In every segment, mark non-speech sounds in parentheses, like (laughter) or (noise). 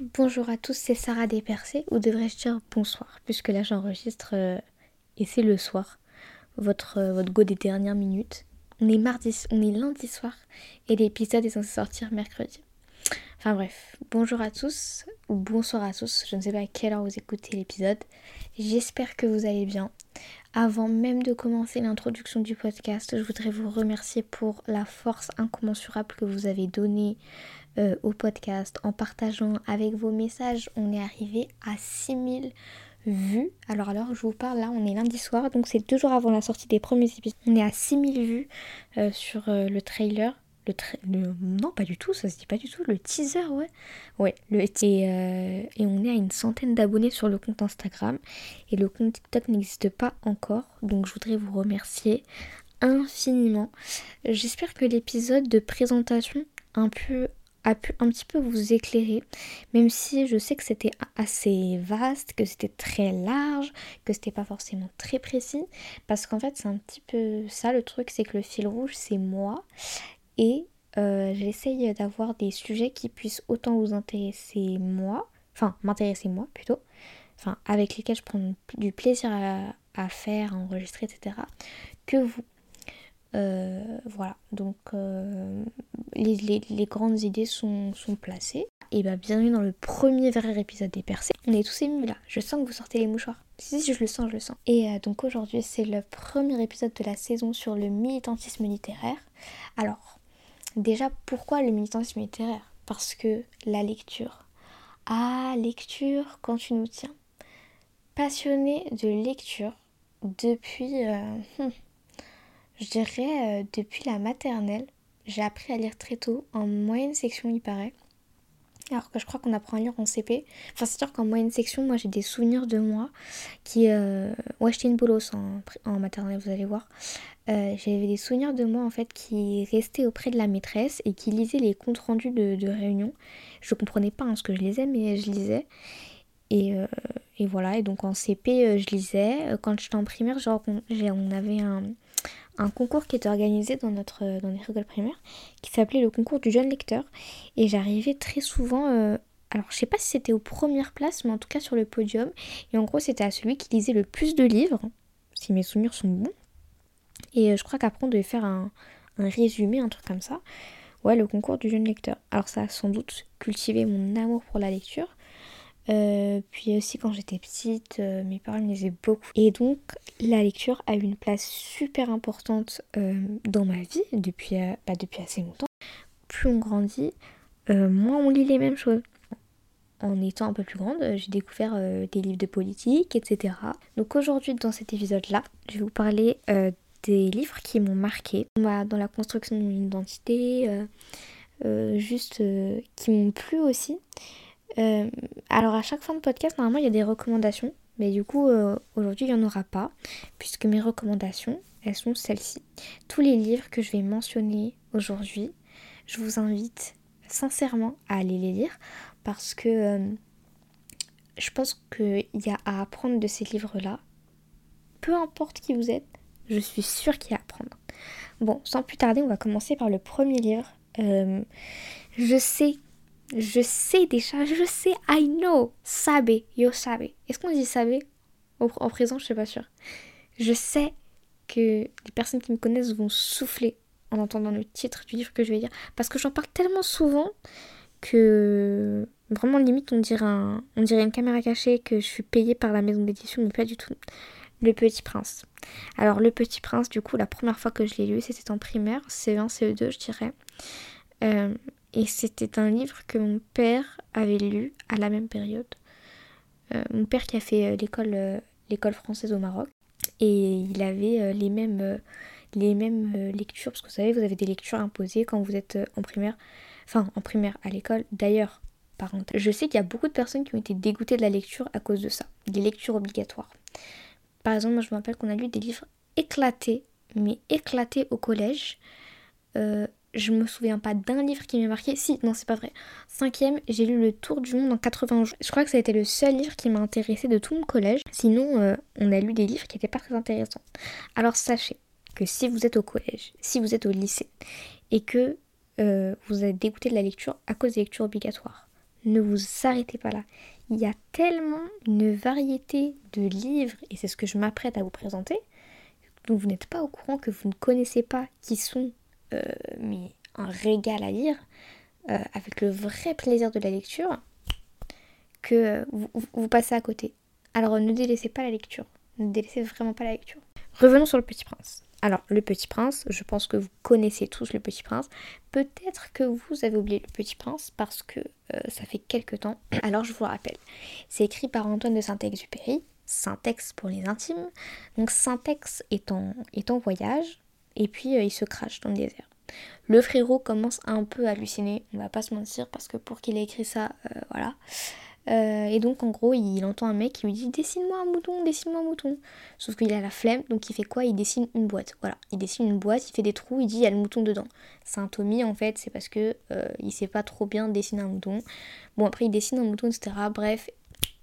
Bonjour à tous, c'est Sarah Despercés, ou devrais-je dire bonsoir, puisque là j'enregistre euh, et c'est le soir, votre, euh, votre go des dernières minutes. On est mardi, on est lundi soir et l'épisode est censé sortir mercredi. Enfin bref, bonjour à tous, ou bonsoir à tous, je ne sais pas à quelle heure vous écoutez l'épisode. J'espère que vous allez bien. Avant même de commencer l'introduction du podcast, je voudrais vous remercier pour la force incommensurable que vous avez donnée euh, au podcast en partageant avec vos messages. On est arrivé à 6000 vues. Alors alors je vous parle là, on est lundi soir, donc c'est deux jours avant la sortie des premiers épisodes. On est à 6000 vues euh, sur euh, le trailer. Le, non pas du tout ça se dit pas du tout le teaser ouais ouais le et, et on est à une centaine d'abonnés sur le compte Instagram et le compte TikTok n'existe pas encore donc je voudrais vous remercier infiniment j'espère que l'épisode de présentation un peu a pu un petit peu vous éclairer, même si je sais que c'était assez vaste, que c'était très large, que c'était pas forcément très précis, parce qu'en fait c'est un petit peu ça le truc, c'est que le fil rouge c'est moi, et euh, j'essaye d'avoir des sujets qui puissent autant vous intéresser moi, enfin m'intéresser moi plutôt, enfin avec lesquels je prends du plaisir à, à faire, à enregistrer, etc., que vous. Euh, voilà, donc euh, les, grandes idées sont, placées. Et bah bienvenue dans le premier vrai épisode des percées. On est tous émus là, je sens que vous sortez les mouchoirs. Si, si, je le sens, je le sens. Et euh, donc aujourd'hui c'est le premier épisode de la saison sur le militantisme littéraire. Alors, déjà pourquoi le militantisme littéraire? Parce que la lecture. Ah, lecture quand tu nous tiens. Passionné de lecture depuis... Hmm, je dirais euh, depuis la maternelle, j'ai appris à lire très tôt, en moyenne section il paraît. Alors que je crois qu'on apprend à lire en CP. Enfin, c'est sûr qu'en moyenne section, moi j'ai des souvenirs de moi qui. Euh... Ouais, j'étais une bolos en, en, maternelle, vous allez voir. Euh, j'avais des souvenirs de moi en fait qui restaient auprès de la maîtresse et qui lisaient les comptes rendus de, de réunion. Je comprenais pas hein, ce que je lisais, mais je lisais. Et, et voilà, et donc en CP, je lisais. Quand j'étais en primaire, genre, on avait un un concours qui était organisé dans notre dans écoles primaires qui s'appelait le concours du jeune lecteur. Et j'arrivais très souvent euh, alors je sais pas si c'était aux premières places mais en tout cas sur le podium. Et en gros c'était à celui qui lisait le plus de livres si mes souvenirs sont bons. Et euh, je crois qu'après on devait faire un, un résumé un truc comme ça. Ouais le concours du jeune lecteur. Alors ça a sans doute cultivé mon amour pour la lecture euh, puis aussi quand j'étais petite, euh, mes parents me lisaient beaucoup. Et donc la lecture a eu une place super importante euh, dans ma vie depuis, bah, depuis assez longtemps. Plus on grandit, moins on lit les mêmes choses. En étant un peu plus grande, j'ai découvert des livres de politique, etc. Donc aujourd'hui, dans cet épisode-là, je vais vous parler des livres qui m'ont marqué dans la construction de mon identité, juste qui m'ont plu aussi. Euh, alors à chaque fin de podcast, normalement, il y a des recommandations. Mais du coup, euh, aujourd'hui, il n'y en aura pas, puisque mes recommandations, elles sont celles-ci. Tous les livres que je vais mentionner aujourd'hui, je vous invite sincèrement à aller les lire, parce que euh, je pense qu'il y a à apprendre de ces livres-là. Peu importe qui vous êtes, je suis sûre qu'il y a à apprendre. Bon, sans plus tarder, on va commencer par le premier livre. je sais je sais déjà, je sais, I know. Sabe, yo sabe. Est-ce qu'on dit sabe En présent, je suis pas sûre. Je sais que les personnes qui me connaissent vont souffler en entendant le titre du livre que je vais dire. Parce que j'en parle tellement souvent que vraiment limite on dirait, on dirait une caméra cachée que je suis payée par la maison d'édition, mais pas du tout. Le Petit Prince. Alors Le Petit Prince, du coup, la première fois que je l'ai lu, c'était en primaire, CE1, CE2, je dirais. Euh, et c'était un livre que mon père avait lu à la même période. Euh, mon père qui a fait euh, l'école, euh, l'école française au Maroc. Et il avait les mêmes, les mêmes lectures, parce que vous savez, vous avez des lectures imposées quand vous êtes en primaire. Enfin, en primaire à l'école. D'ailleurs, je sais qu'il y a beaucoup de personnes qui ont été dégoûtées de la lecture à cause de ça. Des lectures obligatoires. Par exemple, moi je me rappelle qu'on a lu des livres éclatés, mais éclatés au collège je me souviens pas d'un livre qui m'a marqué. Si, non, c'est pas vrai. Cinquième, j'ai lu Le Tour du Monde en 80 jours. Je crois que ça a été le seul livre qui m'a intéressé de tout mon collège. Sinon, euh, on a lu des livres qui étaient pas très intéressants. Alors sachez que si vous êtes au collège, si vous êtes au lycée, et que euh, vous êtes dégoûté de la lecture à cause des lectures obligatoires, ne vous arrêtez pas là. Il y a tellement une variété de livres, et c'est ce que je m'apprête à vous présenter, dont vous n'êtes pas au courant, que vous ne connaissez pas, qui sont mais un régal à lire, euh, avec le vrai plaisir de la lecture, que vous, passez à côté. Alors ne délaissez pas la lecture, ne délaissez vraiment pas la lecture. Revenons sur le Petit Prince. Alors, le Petit Prince, je pense que vous connaissez tous le Petit Prince. Peut-être que vous avez oublié le Petit Prince parce que euh, ça fait quelques temps. (coughs) Alors, je vous le rappelle. C'est écrit par Antoine de Saint-Exupéry, Syntex pour les intimes. Donc, Syntex est en, est en voyage et puis euh, il se crache dans le désert. Le frérot commence un peu à halluciner, on va pas se mentir, parce que pour qu'il ait écrit ça, euh, voilà. Euh, et donc en gros, il entend un mec qui lui dit dessine-moi un mouton, dessine-moi un mouton. Sauf qu'il a la flemme, donc il fait quoi? Il dessine une boîte. Voilà, il dessine une boîte, il fait des trous, il dit il y a le mouton dedans. C'est un Tommy en fait, c'est parce que il sait pas trop bien dessiner un mouton. Bon après il dessine un mouton, etc. Bref.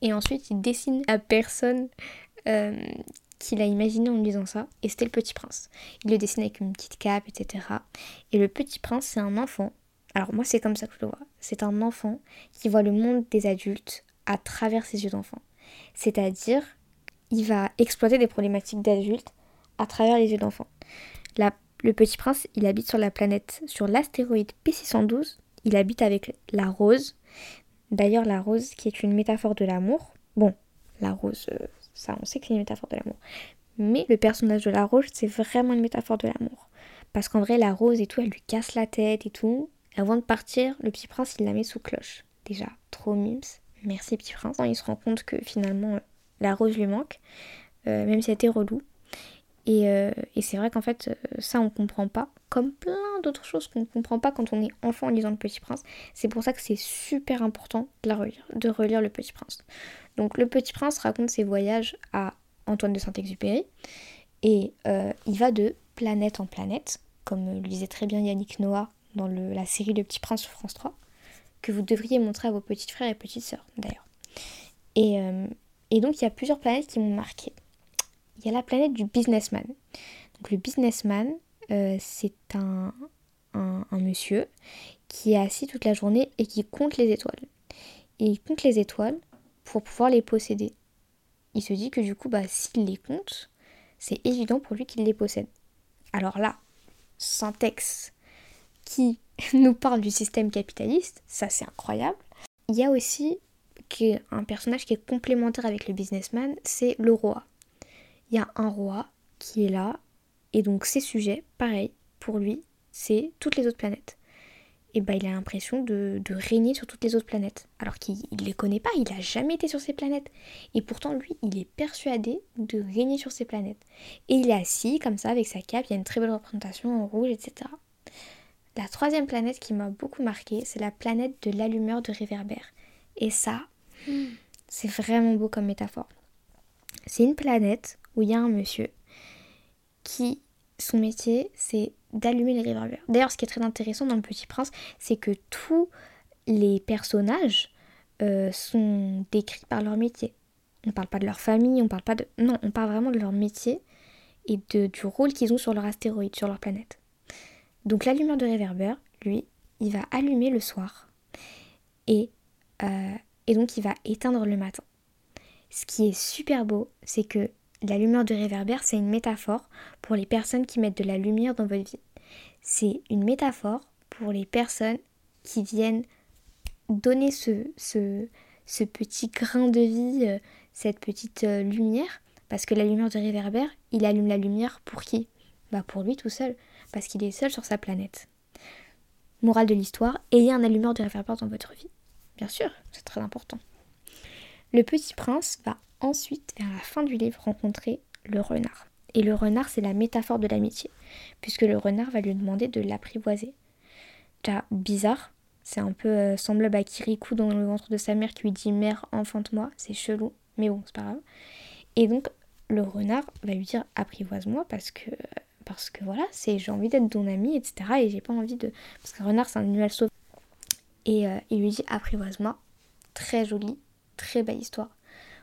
Et ensuite il dessine la personne qu'il a imaginé en lisant ça, et c'était le petit prince. Il le dessine avec une petite cape, etc. Et le petit prince, c'est un enfant alors moi c'est comme ça que je le vois. C'est un enfant qui voit le monde des adultes à travers ses yeux d'enfant. C'est-à-dire, il va exploiter des problématiques d'adultes à travers les yeux d'enfant. Le petit prince, il habite sur la planète, sur l'astéroïde P612. Il habite avec la rose. D'ailleurs, la rose qui est une métaphore de l'amour. Bon, la rose, euh, ça on sait que c'est une métaphore de l'amour. Mais le personnage de la rose, c'est vraiment une métaphore de l'amour. Parce qu'en vrai, la rose et tout, elle lui casse la tête et tout. Avant de partir, le petit prince, il la met sous cloche. Déjà, trop mimes. Merci petit prince. Il se rend compte que finalement, euh, la rose lui manque, euh, même si elle était relou. Et, euh, et c'est vrai qu'en fait, ça, on comprend pas. Comme plein d'autres choses qu'on ne comprend pas quand on est enfant en lisant Le Petit Prince. C'est pour ça que c'est super important de la relire, de relire Le Petit Prince. Donc, Le Petit Prince raconte ses voyages à Antoine de Saint-Exupéry. Et il va de planète en planète, comme le disait très bien Yannick Noah dans la série Le Petit Prince sur France 3, que vous devriez montrer à vos petits frères et petites sœurs d'ailleurs. Et, euh, et, donc il y a plusieurs planètes qui m'ont marqué. Il y a la planète du businessman. Donc le businessman, euh, c'est un, un, monsieur qui est assis toute la journée et qui compte les étoiles. Et il compte les étoiles pour pouvoir les posséder. Il se dit que du coup, bah, s'il les compte, c'est évident pour lui qu'il les possède. Alors là, syntaxe qui (laughs) nous parle du système capitaliste, ça c'est incroyable. Il y a aussi un personnage qui est complémentaire avec le businessman, c'est le roi. Il y a un roi qui est là, et donc ses sujets, pareil, pour lui, c'est toutes les autres planètes. Et bah il a l'impression de, régner sur toutes les autres planètes. Alors qu'il ne les connaît pas, il n'a jamais été sur ces planètes. Et pourtant, lui, il est persuadé de régner sur ces planètes. Et il est assis comme ça avec sa cape, il y a une très belle représentation en rouge, etc. La troisième planète qui m'a beaucoup marqué, c'est la planète de l'allumeur de réverbère. Et ça, c'est vraiment beau comme métaphore. C'est une planète où il y a un monsieur qui, son métier, c'est d'allumer les réverbères. D'ailleurs, ce qui est très intéressant dans Le Petit Prince, c'est que tous les personnages euh, sont décrits par leur métier. On ne parle pas de leur famille, on parle pas de... Non, on parle vraiment de leur métier et de, du rôle qu'ils ont sur leur astéroïde, sur leur planète. Donc l'allumeur de réverbère, lui, il va allumer le soir et, euh, et donc il va éteindre le matin. Ce qui est super beau, c'est que l'allumeur de réverbère, c'est une métaphore pour les personnes qui mettent de la lumière dans votre vie. C'est une métaphore pour les personnes qui viennent donner ce, ce, petit grain de vie, euh, cette petite euh, lumière, parce que l'allumeur de réverbère, il allume la lumière pour qui? Bah pour lui tout seul parce qu'il est seul sur sa planète. Morale de l'histoire, ayez un allumeur de réverbère dans votre vie. Bien sûr, c'est très important. Le petit prince va ensuite, vers la fin du livre, rencontrer le renard. Et le renard, c'est la métaphore de l'amitié, puisque le renard va lui demander de l'apprivoiser. Déjà bizarre, c'est un peu euh, semblable à Kirikou dans le ventre de sa mère qui lui dit Mère, enfante-moi, c'est chelou, mais bon, c'est pas grave. Et donc, le renard va lui dire Apprivoise-moi parce que parce que voilà, c'est j'ai envie d'être ton ami, etc. Et j'ai pas envie de. Parce qu'un renard, c'est un animal sauvage. Et euh, il lui dit apprivoise-moi. Très joli, très belle histoire.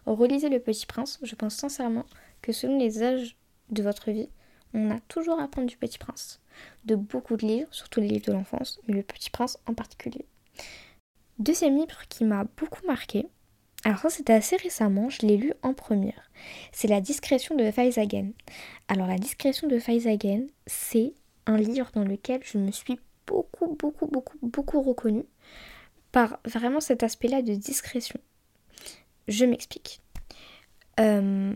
Relisez Le Petit Prince. Je pense sincèrement que selon les âges de votre vie, on a toujours à apprendre du Petit Prince. De beaucoup de livres, surtout les livres de l'enfance, mais Le Petit Prince en particulier. Deuxième livre qui m'a beaucoup marqué, alors ça c'était assez récemment, je l'ai lu en première. C'est La discrétion de Feisagen. Alors La discrétion de Feisagen, c'est un livre dans lequel je me suis beaucoup, beaucoup, beaucoup, beaucoup reconnue par vraiment cet aspect-là de discrétion. Je m'explique. Euh,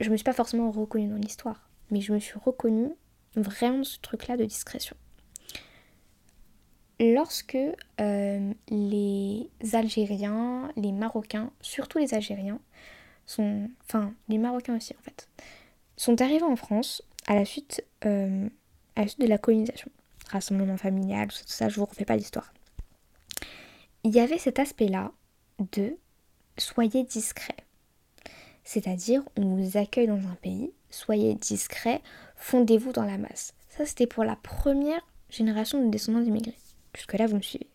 je me suis pas forcément reconnue dans l'histoire, mais je me suis reconnue vraiment dans ce truc-là de discrétion. Lorsque euh, les Algériens, les Marocains, surtout les Algériens, sont, enfin les Marocains aussi en fait, sont arrivés en France à la suite, euh, de la colonisation, rassemblement familial, tout ça, tout ça je vous refais pas l'histoire. Il y avait cet aspect-là de soyez discret. C'est-à-dire, on vous accueille dans un pays, soyez discret, fondez-vous dans la masse. Ça, c'était pour la première génération de descendants d'immigrés. Jusque-là, vous me suivez.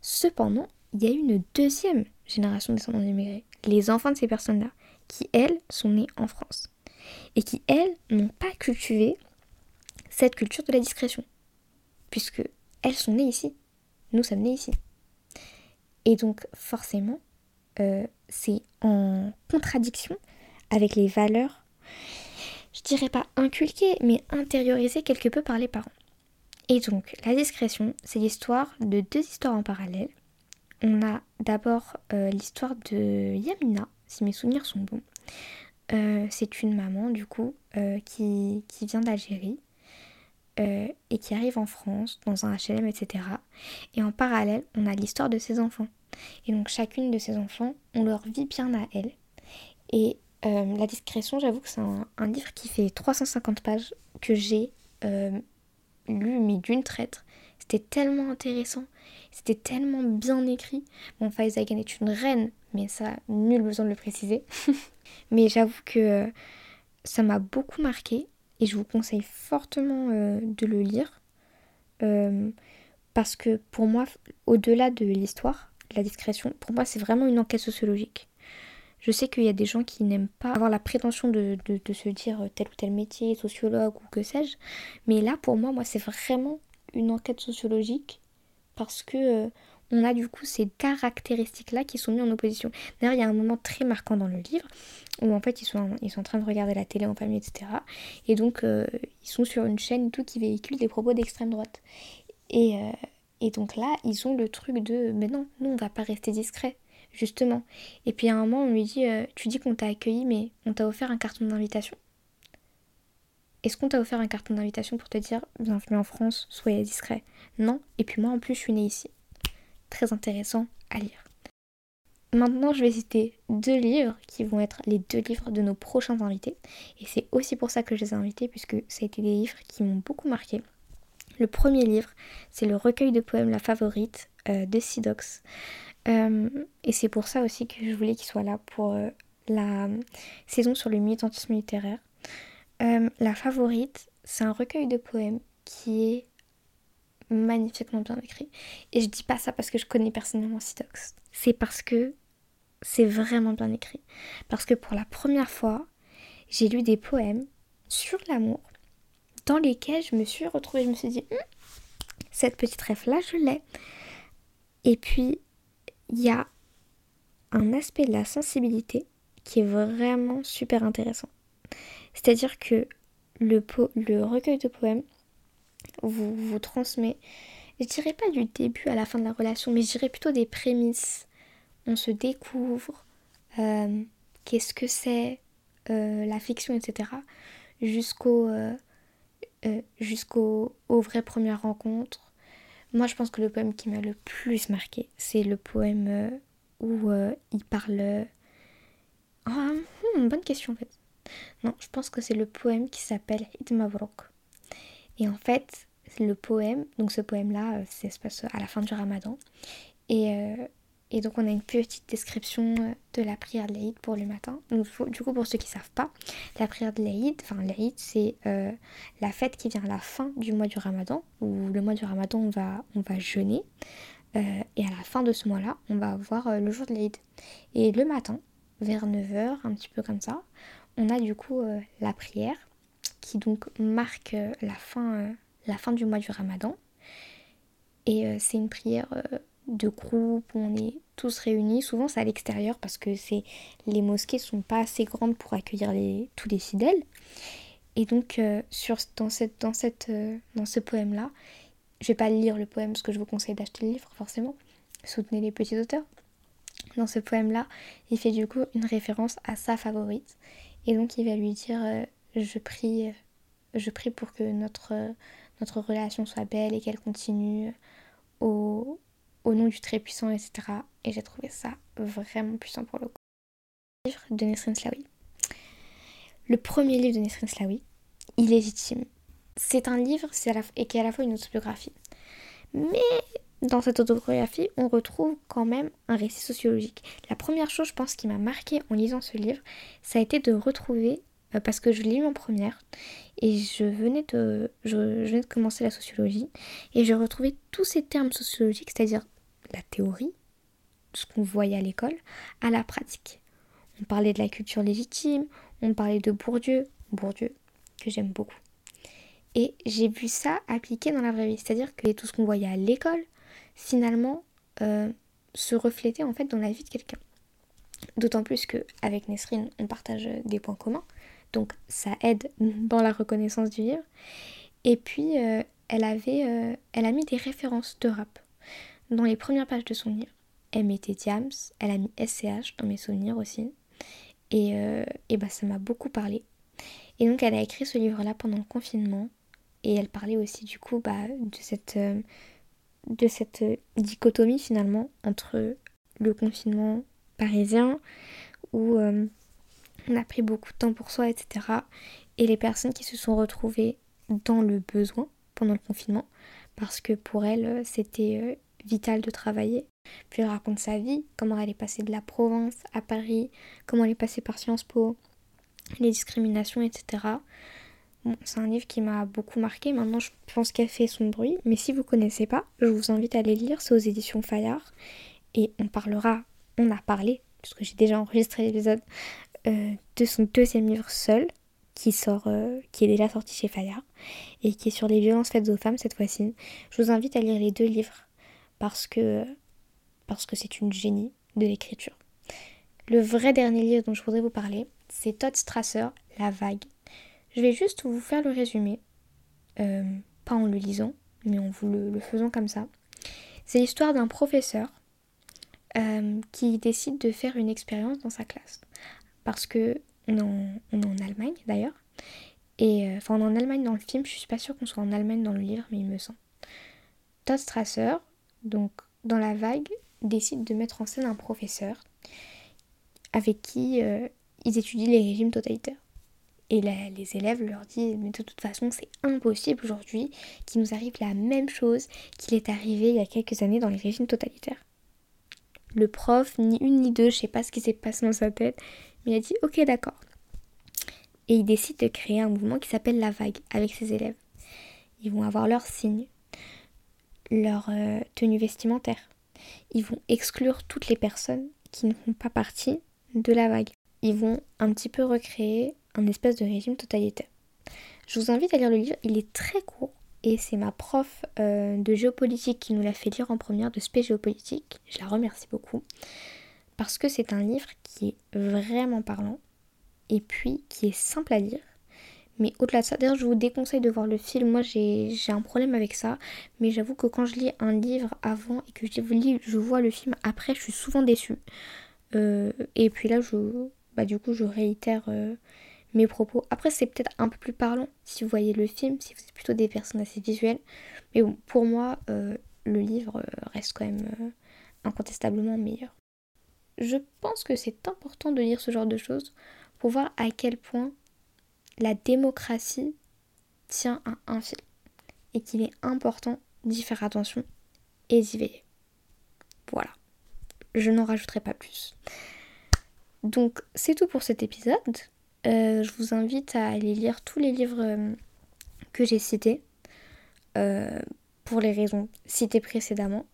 Cependant, il y a eu une deuxième génération de descendants d'immigrés, les enfants de ces personnes-là, qui, elles, sont nées en France. Et qui, elles, n'ont pas cultivé cette culture de la discrétion. Puisque elles sont nées ici. Nous sommes nés ici. Et donc, forcément, euh, c'est en contradiction avec les valeurs, je dirais pas inculquées, mais intériorisées quelque peu par les parents. Et donc, la discrétion, c'est l'histoire de deux histoires en parallèle. On a d'abord euh, l'histoire de Yamina, si mes souvenirs sont bons. Euh, c'est une maman, du coup, qui, qui, vient d'Algérie et qui arrive en France, dans un HLM, etc. Et en parallèle, on a l'histoire de ses enfants. Et donc chacune de ces enfants, on leur vit bien à elle. Et euh, La discrétion, j'avoue que c'est un, livre qui fait 350 pages que j'ai euh, lu mais d'une traite. C'était tellement intéressant, c'était tellement bien écrit. Bon, Faizagan est une reine, mais ça, nul besoin de le préciser. (laughs) mais j'avoue que euh, ça m'a beaucoup marqué et je vous conseille fortement de le lire. parce que pour moi, au-delà de l'histoire, la discrétion, pour moi, c'est vraiment une enquête sociologique. Je sais qu'il y a des gens qui n'aiment pas avoir la prétention de, se dire tel ou tel métier, sociologue ou que sais-je. Mais là, pour moi, moi, c'est vraiment une enquête sociologique parce que euh, on a du coup ces caractéristiques-là qui sont mises en opposition. D'ailleurs, il y a un moment très marquant dans le livre où en fait ils sont, ils sont en train de regarder la télé en famille, etc. Et donc euh, ils sont sur une chaîne tout qui véhicule des propos d'extrême droite. Et, euh, et donc là, ils ont le truc de mais non, nous on va pas rester discret, justement. Et puis à un moment, on lui dit euh, tu dis qu'on t'a accueilli, mais on t'a offert un carton d'invitation. Est-ce qu'on t'a offert un carton d'invitation pour te dire bienvenue en France, soyez discret Non. Et puis moi en plus, je suis née ici. Très intéressant à lire. Maintenant, je vais citer deux livres qui vont être les deux livres de nos prochains invités. Et c'est aussi pour ça que je les ai invités, puisque ça a été des livres qui m'ont beaucoup marqué. Le premier livre, c'est le recueil de poèmes La Favorite euh, de Sidox. Euh, et c'est pour ça aussi que je voulais qu'il soit là pour euh, la saison sur le militantisme littéraire. la Favorite, c'est un recueil de poèmes qui est magnifiquement bien écrit. Et je dis pas ça parce que je connais personnellement Sidox. C'est parce que c'est vraiment bien écrit. Parce que pour la première fois, j'ai lu des poèmes sur l'amour dans lesquels je me suis retrouvée. Je me suis dit, hum, cette petite rêve-là, je l'ai. Et puis, il y a un aspect de la sensibilité qui est vraiment super intéressant. C'est-à-dire que le, le recueil de poèmes vous, vous transmet, je dirais pas du début à la fin de la relation, mais je dirais plutôt des prémices. On se découvre, euh, qu'est-ce que c'est, euh, la fiction, etc. Jusqu'au euh, euh, jusqu'aux vraies premières rencontres. Moi, je pense que le poème qui m'a le plus marqué, c'est le poème euh, où euh, il parle. Ah, hmm, bonne question en fait. Non, je pense que c'est le poème qui s'appelle Mavrok. Et en fait, le poème, donc ce poème-là, ça se passe à la fin du ramadan. Et et donc on a une petite description euh, de la prière de l'Aïd pour le matin. Donc, du coup pour ceux qui ne savent pas, la prière de l'Aïd, enfin l'Aïd c'est euh, la fête qui vient à la fin du mois du Ramadan, où le mois du Ramadan on va, on va jeûner. Euh, et à la fin de ce mois-là, on va avoir le jour de l'Aïd. Et le matin, vers 9h, un petit peu comme ça, on a du coup la prière qui donc marque la, fin, la fin du mois du Ramadan. Et c'est une prière de groupe on est tous réunis. Souvent c'est à l'extérieur parce que c'est les mosquées sont pas assez grandes pour accueillir les, tous les fidèles. Et donc euh, sur, dans, cette, dans, cette, euh, dans ce poème-là, je vais pas lire le poème parce que je vous conseille d'acheter le livre forcément. Soutenez les petits auteurs. Dans ce poème-là, il fait du coup une référence à sa favorite. Et donc il va lui dire euh, je prie je prie pour que notre, notre relation soit belle et qu'elle continue au, au nom du très puissant, etc. Et j'ai trouvé ça vraiment puissant pour le coup. Livre de Nesrin Slawi. Le premier livre de Nesrin Slawi, Illégitime. C'est un livre et qui est à la fois une autobiographie. Mais dans cette autobiographie, on retrouve quand même un récit sociologique. La première chose, je pense, qui m'a marqué en lisant ce livre, ça a été de retrouver, euh, parce que je l'ai lu en première, et je venais, de, je venais de commencer la sociologie, et je retrouvais tous ces termes sociologiques, c'est-à-dire la théorie, ce qu'on voyait à l'école, à la pratique. On parlait de la culture légitime, on parlait de Bourdieu, Bourdieu, que j'aime beaucoup. Et j'ai vu ça appliqué dans la vraie vie, c'est-à-dire que tout ce qu'on voyait à l'école, finalement, euh, se reflétait en fait dans la vie de quelqu'un. D'autant plus qu'avec Nesrine, on partage des points communs, donc ça aide (laughs) dans la reconnaissance du livre. Et puis, euh, elle, avait, euh, elle a mis des références de rap dans les premières pages de son livre. Elle mettait Diams, elle a mis SCH dans mes souvenirs aussi. Et, euh, bah, ça m'a beaucoup parlé. Et donc elle a écrit ce livre-là pendant le confinement. Et elle parlait aussi du coup bah, de cette, euh, de cette dichotomie finalement entre le confinement parisien où euh, on a pris beaucoup de temps pour soi, etc. Et les personnes qui se sont retrouvées dans le besoin pendant le confinement parce que pour elle c'était vital de travailler. Puis elle raconte sa vie, comment elle est passée de la province à Paris, comment elle est passée par Sciences Po, les discriminations, etc. C'est un livre qui m'a beaucoup marqué. Maintenant, je pense qu'elle fait son bruit. Mais si vous ne connaissez pas, je vous invite à aller lire. C'est aux éditions Fayard. Et on parlera, on a parlé, puisque j'ai déjà enregistré l'épisode, euh, de son deuxième livre seul, qui sort, euh, qui est déjà sorti chez Fayard, et qui est sur les violences faites aux femmes cette fois-ci. Je vous invite à lire les deux livres parce que parce que c'est une génie de l'écriture. Le vrai dernier livre dont je voudrais vous parler, c'est Todd Strasser, La Vague. Je vais juste vous faire le résumé, euh, pas en le lisant, mais en vous le, faisant comme ça. C'est l'histoire d'un professeur euh, qui décide de faire une expérience dans sa classe. Parce que on est en, Allemagne d'ailleurs. Et euh, enfin, on est en Allemagne dans le film, je suis pas sûre qu'on soit en Allemagne dans le livre, mais il me semble. Todd Strasser, donc dans la vague, décide de mettre en scène un professeur avec qui euh, ils étudient les régimes totalitaires. Et les élèves leur disent mais de toute façon c'est impossible aujourd'hui qu'il nous arrive la même chose qu'il est arrivé il y a quelques années dans les régimes totalitaires. Le prof, ni une ni deux, je sais pas ce qui s'est passé dans sa tête, mais il a dit ok d'accord. Et il décide de créer un mouvement qui s'appelle la vague avec ses élèves. Ils vont avoir leur signe, leur euh, tenue vestimentaire. Ils vont exclure toutes les personnes qui ne font pas partie de la vague. Ils vont un petit peu recréer un espèce de régime totalitaire. Je vous invite à lire le livre, il est très court et c'est ma prof euh, de géopolitique qui nous l'a fait lire en première de spé géopolitique. Je la remercie beaucoup parce que c'est un livre qui est vraiment parlant et puis qui est simple à lire mais au-delà de ça, d'ailleurs, je vous déconseille de voir le film. Moi, j'ai un problème avec ça. Mais j'avoue que quand je lis un livre avant et que je, lis, je vois le film après, je suis souvent déçue. Euh, et puis là, je, bah, du coup, je réitère euh, mes propos. Après, c'est peut-être un peu plus parlant si vous voyez le film, si vous êtes plutôt des personnes assez visuelles. Mais bon, pour moi, euh, le livre reste quand même incontestablement meilleur. Je pense que c'est important de lire ce genre de choses pour voir à quel point la démocratie tient à un fil et qu'il est important d'y faire attention et d'y veiller. Voilà, je n'en rajouterai pas plus. Donc c'est tout pour cet épisode. Euh, je vous invite à aller lire tous les livres euh, que j'ai cités euh, pour les raisons citées précédemment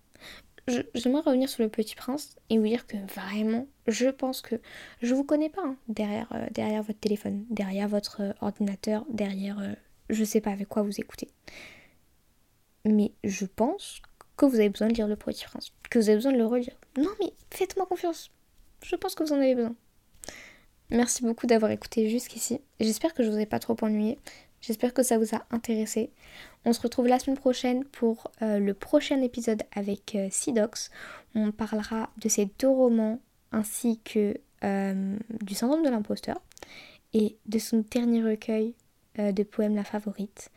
j'aimerais revenir sur le Petit Prince et vous dire que vraiment, je pense que je vous connais pas hein, derrière, euh, derrière votre téléphone, derrière votre euh, ordinateur, derrière, euh, je sais pas avec quoi vous écoutez. Mais je pense que vous avez besoin de lire Le Petit Prince, que vous avez besoin de le relire. Non mais faites-moi confiance. Je pense que vous en avez besoin. Merci beaucoup d'avoir écouté jusqu'ici. J'espère que je vous ai pas trop ennuyé. J'espère que ça vous a intéressé. On se retrouve la semaine prochaine pour euh, le prochain épisode avec euh, Sidox. On parlera de ces deux romans ainsi que euh, du syndrome de l'imposteur et de son dernier recueil de poèmes La Favorite.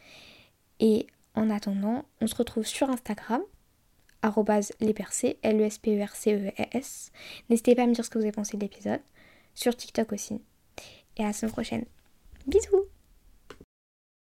Et en attendant, on se retrouve sur Instagram lespercés, l e s p e r c e s N'hésitez pas à me dire ce que vous avez pensé de l'épisode. Sur TikTok aussi. Et à la semaine prochaine. Bisous